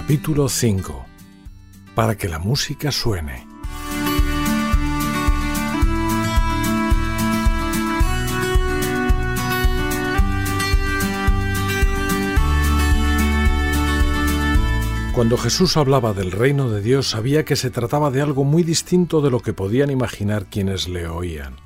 Capítulo 5 Para que la música suene. Cuando Jesús hablaba del reino de Dios sabía que se trataba de algo muy distinto de lo que podían imaginar quienes le oían,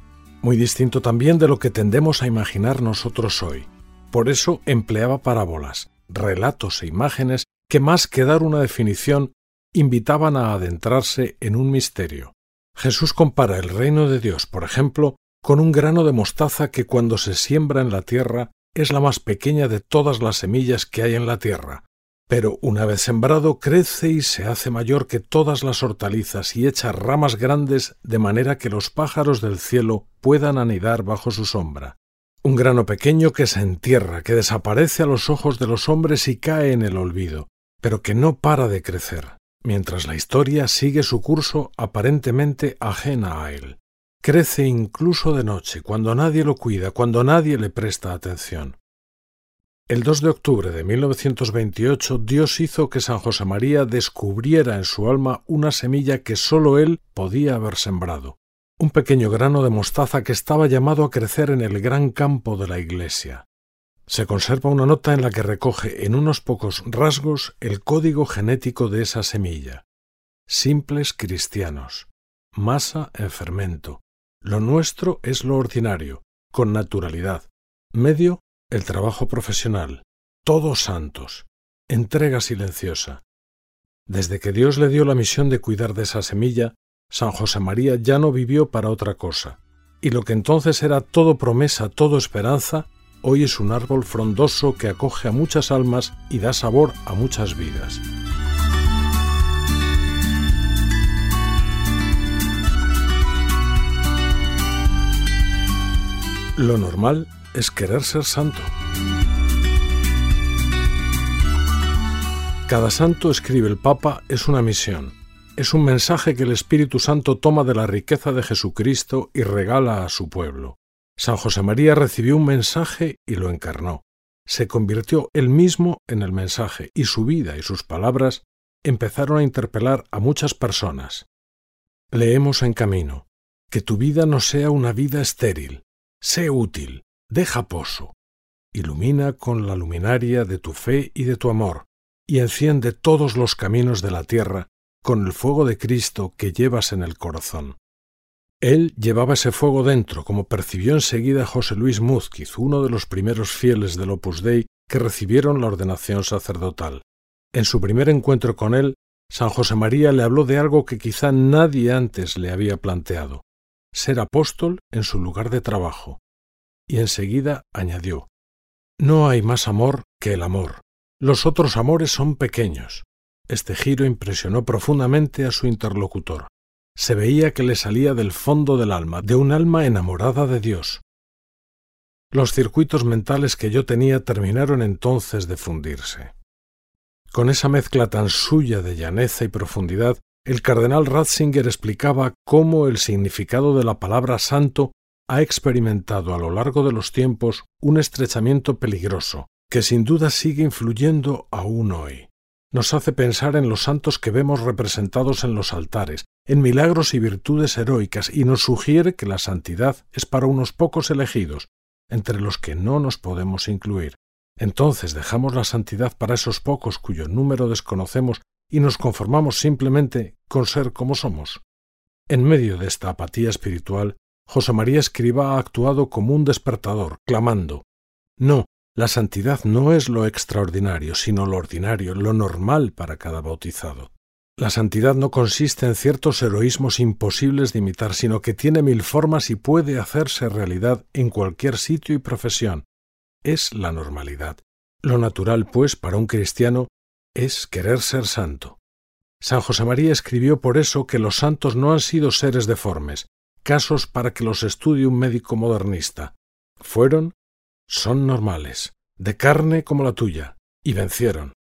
muy distinto también de lo que tendemos a imaginar nosotros hoy. Por eso empleaba parábolas, relatos e imágenes que más que dar una definición invitaban a adentrarse en un misterio. Jesús compara el reino de Dios, por ejemplo, con un grano de mostaza que cuando se siembra en la tierra es la más pequeña de todas las semillas que hay en la tierra, pero una vez sembrado crece y se hace mayor que todas las hortalizas y echa ramas grandes de manera que los pájaros del cielo puedan anidar bajo su sombra. Un grano pequeño que se entierra, que desaparece a los ojos de los hombres y cae en el olvido, pero que no para de crecer, mientras la historia sigue su curso aparentemente ajena a él. Crece incluso de noche, cuando nadie lo cuida, cuando nadie le presta atención. El 2 de octubre de 1928 Dios hizo que San José María descubriera en su alma una semilla que sólo él podía haber sembrado, un pequeño grano de mostaza que estaba llamado a crecer en el gran campo de la Iglesia. Se conserva una nota en la que recoge en unos pocos rasgos el código genético de esa semilla. Simples cristianos. Masa en fermento. Lo nuestro es lo ordinario, con naturalidad. Medio el trabajo profesional, todos santos, entrega silenciosa. Desde que Dios le dio la misión de cuidar de esa semilla, San José María ya no vivió para otra cosa, y lo que entonces era todo promesa, todo esperanza, hoy es un árbol frondoso que acoge a muchas almas y da sabor a muchas vidas. Lo normal es querer ser santo. Cada santo, escribe el Papa, es una misión. Es un mensaje que el Espíritu Santo toma de la riqueza de Jesucristo y regala a su pueblo. San José María recibió un mensaje y lo encarnó. Se convirtió él mismo en el mensaje y su vida y sus palabras empezaron a interpelar a muchas personas. Leemos en camino, que tu vida no sea una vida estéril, sé útil, deja pozo, ilumina con la luminaria de tu fe y de tu amor, y enciende todos los caminos de la tierra con el fuego de Cristo que llevas en el corazón. Él llevaba ese fuego dentro, como percibió enseguida José Luis Múzquiz, uno de los primeros fieles del Opus Dei que recibieron la ordenación sacerdotal. En su primer encuentro con él, San José María le habló de algo que quizá nadie antes le había planteado, ser apóstol en su lugar de trabajo, y enseguida añadió No hay más amor que el amor. Los otros amores son pequeños. Este giro impresionó profundamente a su interlocutor. Se veía que le salía del fondo del alma, de un alma enamorada de Dios. Los circuitos mentales que yo tenía terminaron entonces de fundirse. Con esa mezcla tan suya de llaneza y profundidad, el cardenal Ratzinger explicaba cómo el significado de la palabra santo ha experimentado a lo largo de los tiempos un estrechamiento peligroso, que sin duda sigue influyendo aún hoy. Nos hace pensar en los santos que vemos representados en los altares, en milagros y virtudes heroicas, y nos sugiere que la santidad es para unos pocos elegidos, entre los que no nos podemos incluir. Entonces dejamos la santidad para esos pocos cuyo número desconocemos y nos conformamos simplemente con ser como somos. En medio de esta apatía espiritual, José María Escriba ha actuado como un despertador, clamando No, la santidad no es lo extraordinario, sino lo ordinario, lo normal para cada bautizado. La santidad no consiste en ciertos heroísmos imposibles de imitar, sino que tiene mil formas y puede hacerse realidad en cualquier sitio y profesión. Es la normalidad. Lo natural, pues, para un cristiano es querer ser santo. San José María escribió por eso que los santos no han sido seres deformes, casos para que los estudie un médico modernista. Fueron, son normales, de carne como la tuya, y vencieron.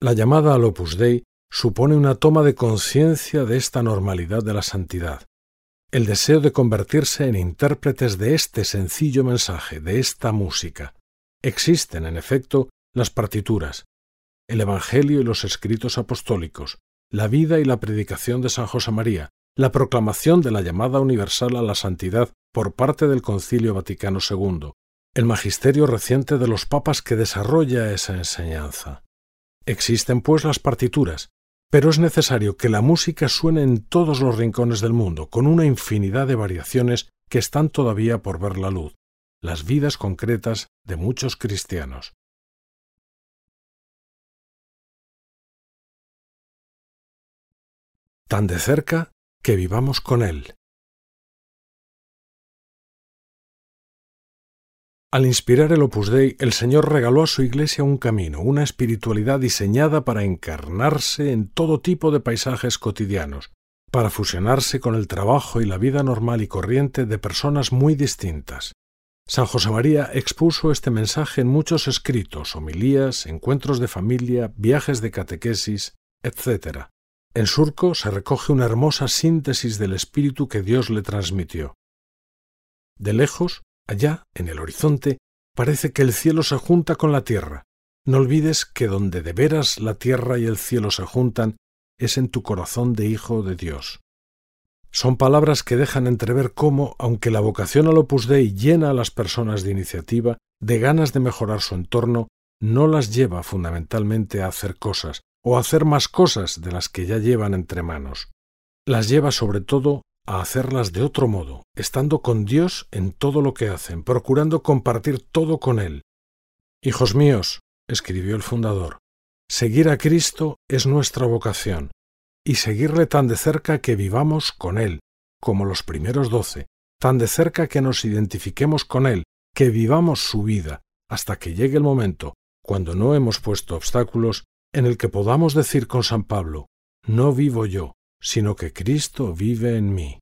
La llamada al Opus Dei supone una toma de conciencia de esta normalidad de la santidad, el deseo de convertirse en intérpretes de este sencillo mensaje, de esta música. Existen, en efecto, las partituras, el Evangelio y los escritos apostólicos, la vida y la predicación de San José María, la proclamación de la llamada universal a la santidad por parte del Concilio Vaticano II, el magisterio reciente de los papas que desarrolla esa enseñanza. Existen pues las partituras, pero es necesario que la música suene en todos los rincones del mundo, con una infinidad de variaciones que están todavía por ver la luz, las vidas concretas de muchos cristianos. Tan de cerca que vivamos con Él. Al inspirar el Opus Dei, el Señor regaló a su Iglesia un camino, una espiritualidad diseñada para encarnarse en todo tipo de paisajes cotidianos, para fusionarse con el trabajo y la vida normal y corriente de personas muy distintas. San José María expuso este mensaje en muchos escritos, homilías, encuentros de familia, viajes de catequesis, etc. En Surco se recoge una hermosa síntesis del espíritu que Dios le transmitió. De lejos, Allá, en el horizonte, parece que el cielo se junta con la tierra. No olvides que donde de veras la tierra y el cielo se juntan es en tu corazón de hijo de Dios. Son palabras que dejan entrever cómo, aunque la vocación al Opus Dei llena a las personas de iniciativa, de ganas de mejorar su entorno, no las lleva fundamentalmente a hacer cosas, o a hacer más cosas de las que ya llevan entre manos. Las lleva sobre todo a hacerlas de otro modo, estando con Dios en todo lo que hacen, procurando compartir todo con Él. Hijos míos, escribió el fundador, seguir a Cristo es nuestra vocación, y seguirle tan de cerca que vivamos con Él, como los primeros doce, tan de cerca que nos identifiquemos con Él, que vivamos su vida, hasta que llegue el momento, cuando no hemos puesto obstáculos, en el que podamos decir con San Pablo, no vivo yo, sino que Cristo vive en mí.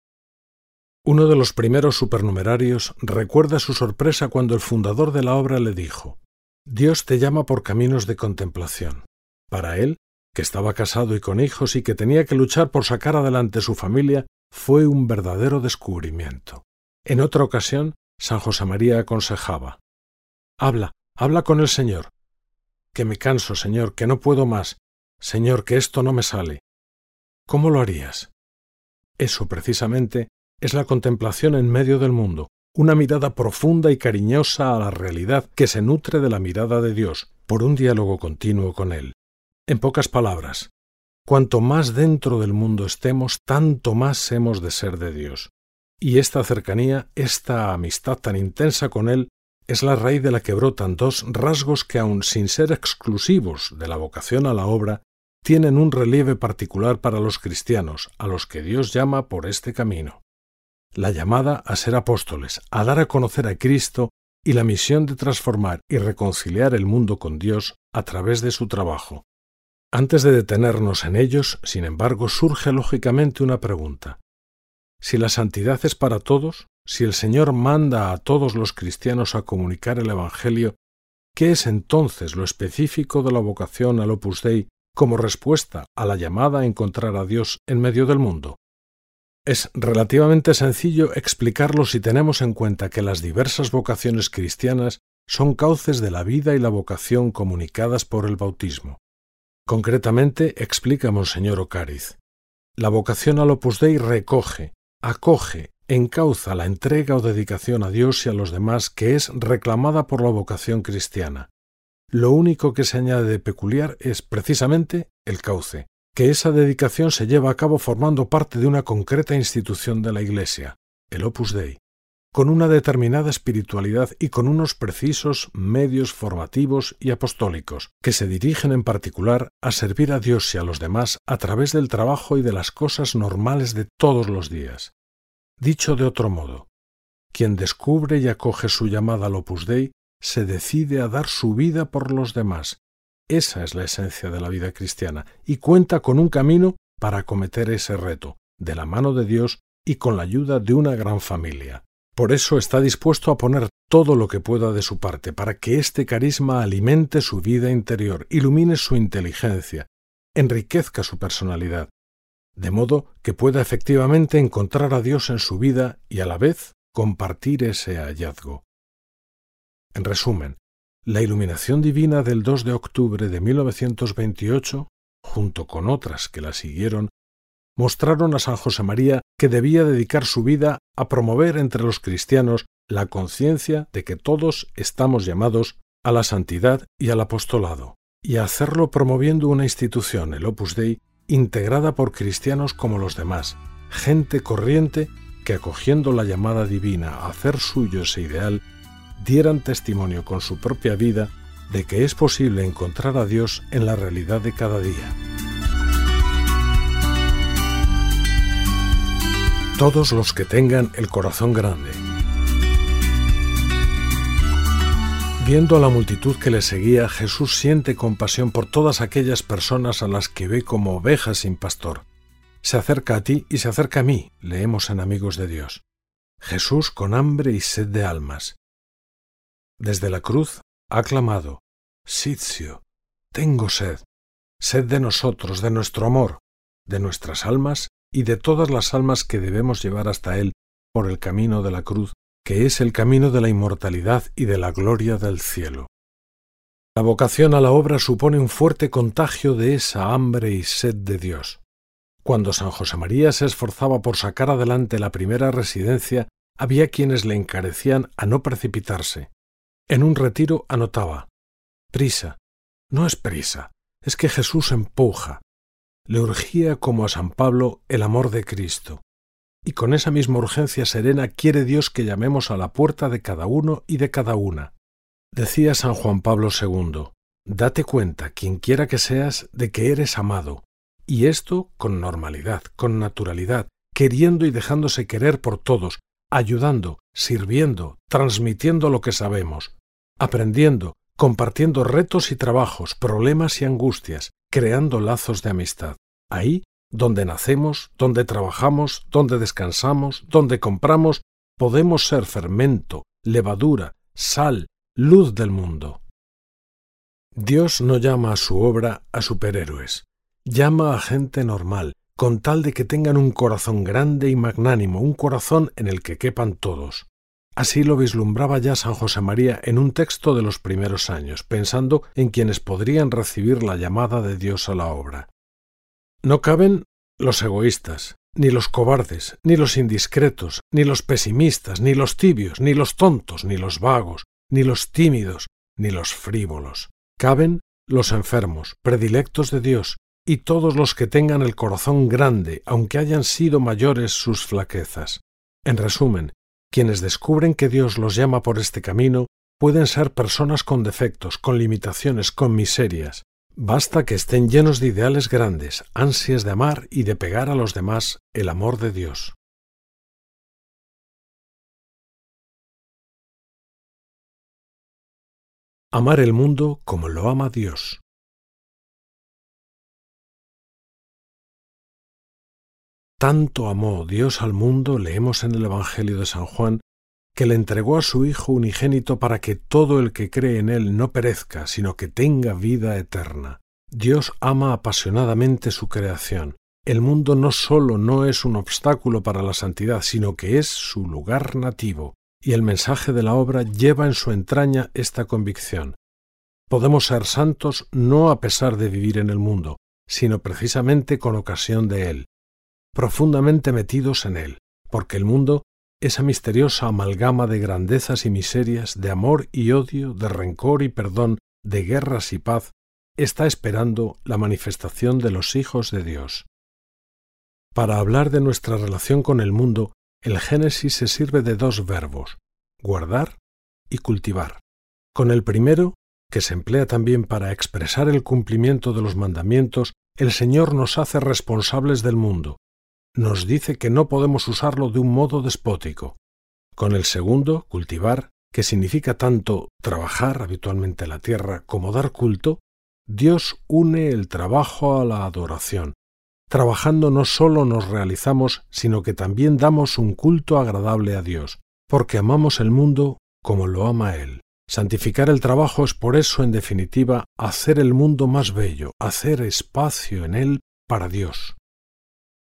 Uno de los primeros supernumerarios recuerda su sorpresa cuando el fundador de la obra le dijo, Dios te llama por caminos de contemplación. Para él, que estaba casado y con hijos y que tenía que luchar por sacar adelante su familia, fue un verdadero descubrimiento. En otra ocasión, San José María aconsejaba, Habla, habla con el Señor. Que me canso, Señor, que no puedo más. Señor, que esto no me sale. ¿Cómo lo harías? Eso precisamente es la contemplación en medio del mundo, una mirada profunda y cariñosa a la realidad que se nutre de la mirada de Dios, por un diálogo continuo con Él. En pocas palabras, cuanto más dentro del mundo estemos, tanto más hemos de ser de Dios. Y esta cercanía, esta amistad tan intensa con Él, es la raíz de la que brotan dos rasgos que, aun sin ser exclusivos de la vocación a la obra, tienen un relieve particular para los cristianos, a los que Dios llama por este camino. La llamada a ser apóstoles, a dar a conocer a Cristo y la misión de transformar y reconciliar el mundo con Dios a través de su trabajo. Antes de detenernos en ellos, sin embargo, surge lógicamente una pregunta. Si la santidad es para todos, si el Señor manda a todos los cristianos a comunicar el Evangelio, ¿qué es entonces lo específico de la vocación al Opus Dei como respuesta a la llamada a encontrar a Dios en medio del mundo? Es relativamente sencillo explicarlo si tenemos en cuenta que las diversas vocaciones cristianas son cauces de la vida y la vocación comunicadas por el bautismo. Concretamente, explica Monseñor Ocariz, la vocación al Opus Dei recoge, acoge, encauza la entrega o dedicación a Dios y a los demás que es reclamada por la vocación cristiana. Lo único que se añade de peculiar es precisamente el cauce, que esa dedicación se lleva a cabo formando parte de una concreta institución de la Iglesia, el Opus Dei, con una determinada espiritualidad y con unos precisos medios formativos y apostólicos, que se dirigen en particular a servir a Dios y a los demás a través del trabajo y de las cosas normales de todos los días. Dicho de otro modo, quien descubre y acoge su llamada al Opus Dei se decide a dar su vida por los demás. Esa es la esencia de la vida cristiana y cuenta con un camino para acometer ese reto, de la mano de Dios y con la ayuda de una gran familia. Por eso está dispuesto a poner todo lo que pueda de su parte para que este carisma alimente su vida interior, ilumine su inteligencia, enriquezca su personalidad, de modo que pueda efectivamente encontrar a Dios en su vida y a la vez compartir ese hallazgo. En resumen, La iluminación divina del 2 de octubre de 1928, junto con otras que la siguieron, mostraron a San José María que debía dedicar su vida a promover entre los cristianos la conciencia de que todos estamos llamados a la santidad y al apostolado, y a hacerlo promoviendo una institución, el Opus Dei, integrada por cristianos como los demás, gente corriente que acogiendo la llamada divina a hacer suyo ese ideal, dieran testimonio con su propia vida de que es posible encontrar a Dios en la realidad de cada día. Todos los que tengan el corazón grande. Viendo a la multitud que le seguía, Jesús siente compasión por todas aquellas personas a las que ve como ovejas sin pastor. Se acerca a ti y se acerca a mí, leemos en Amigos de Dios. Jesús con hambre y sed de almas. Desde la cruz ha clamado, Sitio, tengo sed, sed de nosotros, de nuestro amor, de nuestras almas y de todas las almas que debemos llevar hasta Él por el camino de la cruz que es el camino de la inmortalidad y de la gloria del cielo. La vocación a la obra supone un fuerte contagio de esa hambre y sed de Dios. Cuando San José María se esforzaba por sacar adelante la primera residencia, había quienes le encarecían a no precipitarse. En un retiro anotaba Prisa. No es prisa, es que Jesús empuja. Le urgía como a San Pablo el amor de Cristo y con esa misma urgencia serena quiere Dios que llamemos a la puerta de cada uno y de cada una. Decía San Juan Pablo II, date cuenta, quien quiera que seas, de que eres amado, y esto con normalidad, con naturalidad, queriendo y dejándose querer por todos, ayudando, sirviendo, transmitiendo lo que sabemos, aprendiendo, compartiendo retos y trabajos, problemas y angustias, creando lazos de amistad. Ahí donde nacemos, donde trabajamos, donde descansamos, donde compramos, podemos ser fermento, levadura, sal, luz del mundo. Dios no llama a su obra a superhéroes, llama a gente normal, con tal de que tengan un corazón grande y magnánimo, un corazón en el que quepan todos. Así lo vislumbraba ya San José María en un texto de los primeros años, pensando en quienes podrían recibir la llamada de Dios a la obra. No caben los egoístas, ni los cobardes, ni los indiscretos, ni los pesimistas, ni los tibios, ni los tontos, ni los vagos, ni los tímidos, ni los frívolos. Caben los enfermos, predilectos de Dios, y todos los que tengan el corazón grande, aunque hayan sido mayores sus flaquezas. En resumen, quienes descubren que Dios los llama por este camino pueden ser personas con defectos, con limitaciones, con miserias, Basta que estén llenos de ideales grandes, ansias de amar y de pegar a los demás el amor de Dios. Amar el mundo como lo ama Dios. Tanto amó Dios al mundo, leemos en el Evangelio de San Juan, que le entregó a su Hijo unigénito para que todo el que cree en Él no perezca, sino que tenga vida eterna. Dios ama apasionadamente su creación. El mundo no sólo no es un obstáculo para la santidad, sino que es su lugar nativo, y el mensaje de la obra lleva en su entraña esta convicción. Podemos ser santos no a pesar de vivir en el mundo, sino precisamente con ocasión de él, profundamente metidos en él, porque el mundo esa misteriosa amalgama de grandezas y miserias, de amor y odio, de rencor y perdón, de guerras y paz, está esperando la manifestación de los hijos de Dios. Para hablar de nuestra relación con el mundo, el Génesis se sirve de dos verbos, guardar y cultivar. Con el primero, que se emplea también para expresar el cumplimiento de los mandamientos, el Señor nos hace responsables del mundo, nos dice que no podemos usarlo de un modo despótico. Con el segundo, cultivar, que significa tanto trabajar habitualmente la tierra como dar culto, Dios une el trabajo a la adoración. Trabajando no sólo nos realizamos, sino que también damos un culto agradable a Dios, porque amamos el mundo como lo ama Él. Santificar el trabajo es por eso, en definitiva, hacer el mundo más bello, hacer espacio en él para Dios.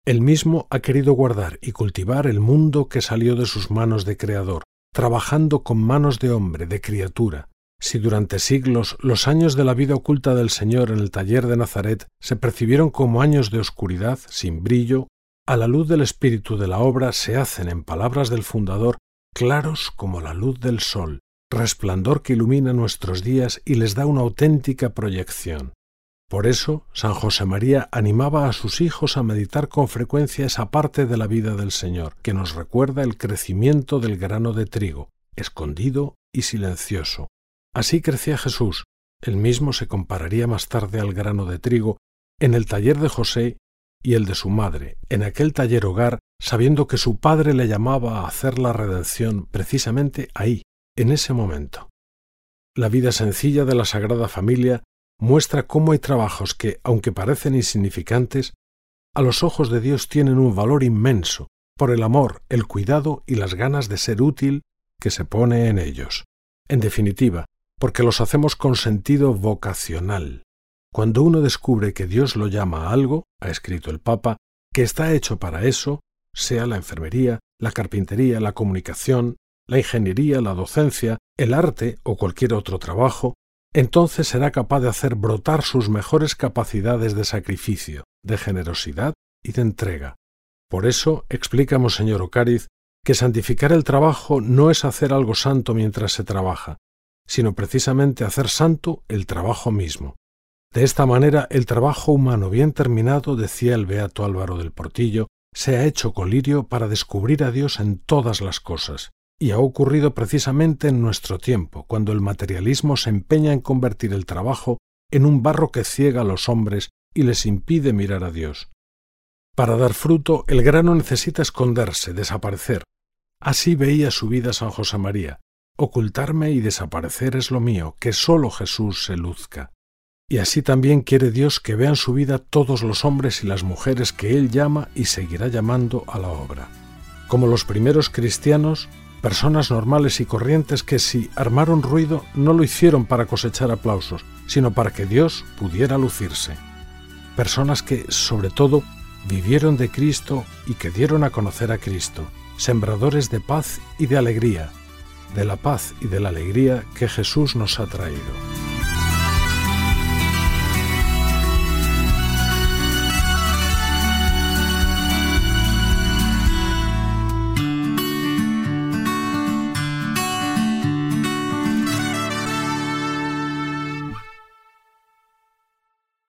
Él mismo ha querido guardar y cultivar el mundo que salió de sus manos de creador, trabajando con manos de hombre, de criatura, Si durante siglos los años de la vida oculta del Señor en el taller de Nazaret se percibieron como años de oscuridad, sin brillo, a la luz del espíritu de la obra se hacen, en palabras del fundador, claros como la luz del sol, resplandor que ilumina nuestros días y les da una auténtica proyección. Por eso, San José María animaba a sus hijos a meditar con frecuencia esa parte de la vida del Señor, que nos recuerda el crecimiento del grano de trigo, escondido y silencioso. Así crecía Jesús, él mismo se compararía más tarde al grano de trigo, en el taller de José y el de su madre, en aquel taller hogar, sabiendo que su padre le llamaba a hacer la redención precisamente ahí, en ese momento. La vida sencilla de la Sagrada Familia muestra cómo hay trabajos que, aunque parecen insignificantes, a los ojos de Dios tienen un valor inmenso por el amor, el cuidado y las ganas de ser útil que se pone en ellos. En definitiva, porque los hacemos con sentido vocacional. Cuando uno descubre que Dios lo llama a algo, ha escrito el Papa, que está hecho para eso, sea la enfermería, la carpintería, la comunicación, la ingeniería, la docencia, el arte o cualquier otro trabajo, entonces será capaz de hacer brotar sus mejores capacidades de sacrificio, de generosidad y de entrega. Por eso explica Monseñor Ocariz que santificar el trabajo no es hacer algo santo mientras se trabaja, sino precisamente hacer santo el trabajo mismo. De esta manera, el trabajo humano bien terminado, decía el beato Álvaro del Portillo, se ha hecho colirio para descubrir a Dios en todas las cosas, y ha ocurrido precisamente en nuestro tiempo, cuando el materialismo se empeña en convertir el trabajo en un barro que ciega a los hombres y les impide mirar a Dios. Para dar fruto, el grano necesita esconderse, desaparecer. Así veía su vida San José María. Ocultarme y desaparecer es lo mío, que sólo Jesús se luzca. Y así también quiere Dios que vean su vida todos los hombres y las mujeres que Él llama y seguirá llamando a la obra. Como los primeros cristianos, personas normales y corrientes que si armaron ruido no lo hicieron para cosechar aplausos, sino para que Dios pudiera lucirse. Personas que, sobre todo, vivieron de Cristo y que dieron a conocer a Cristo, sembradores de paz y de alegría, de la paz y de la alegría que Jesús nos ha traído.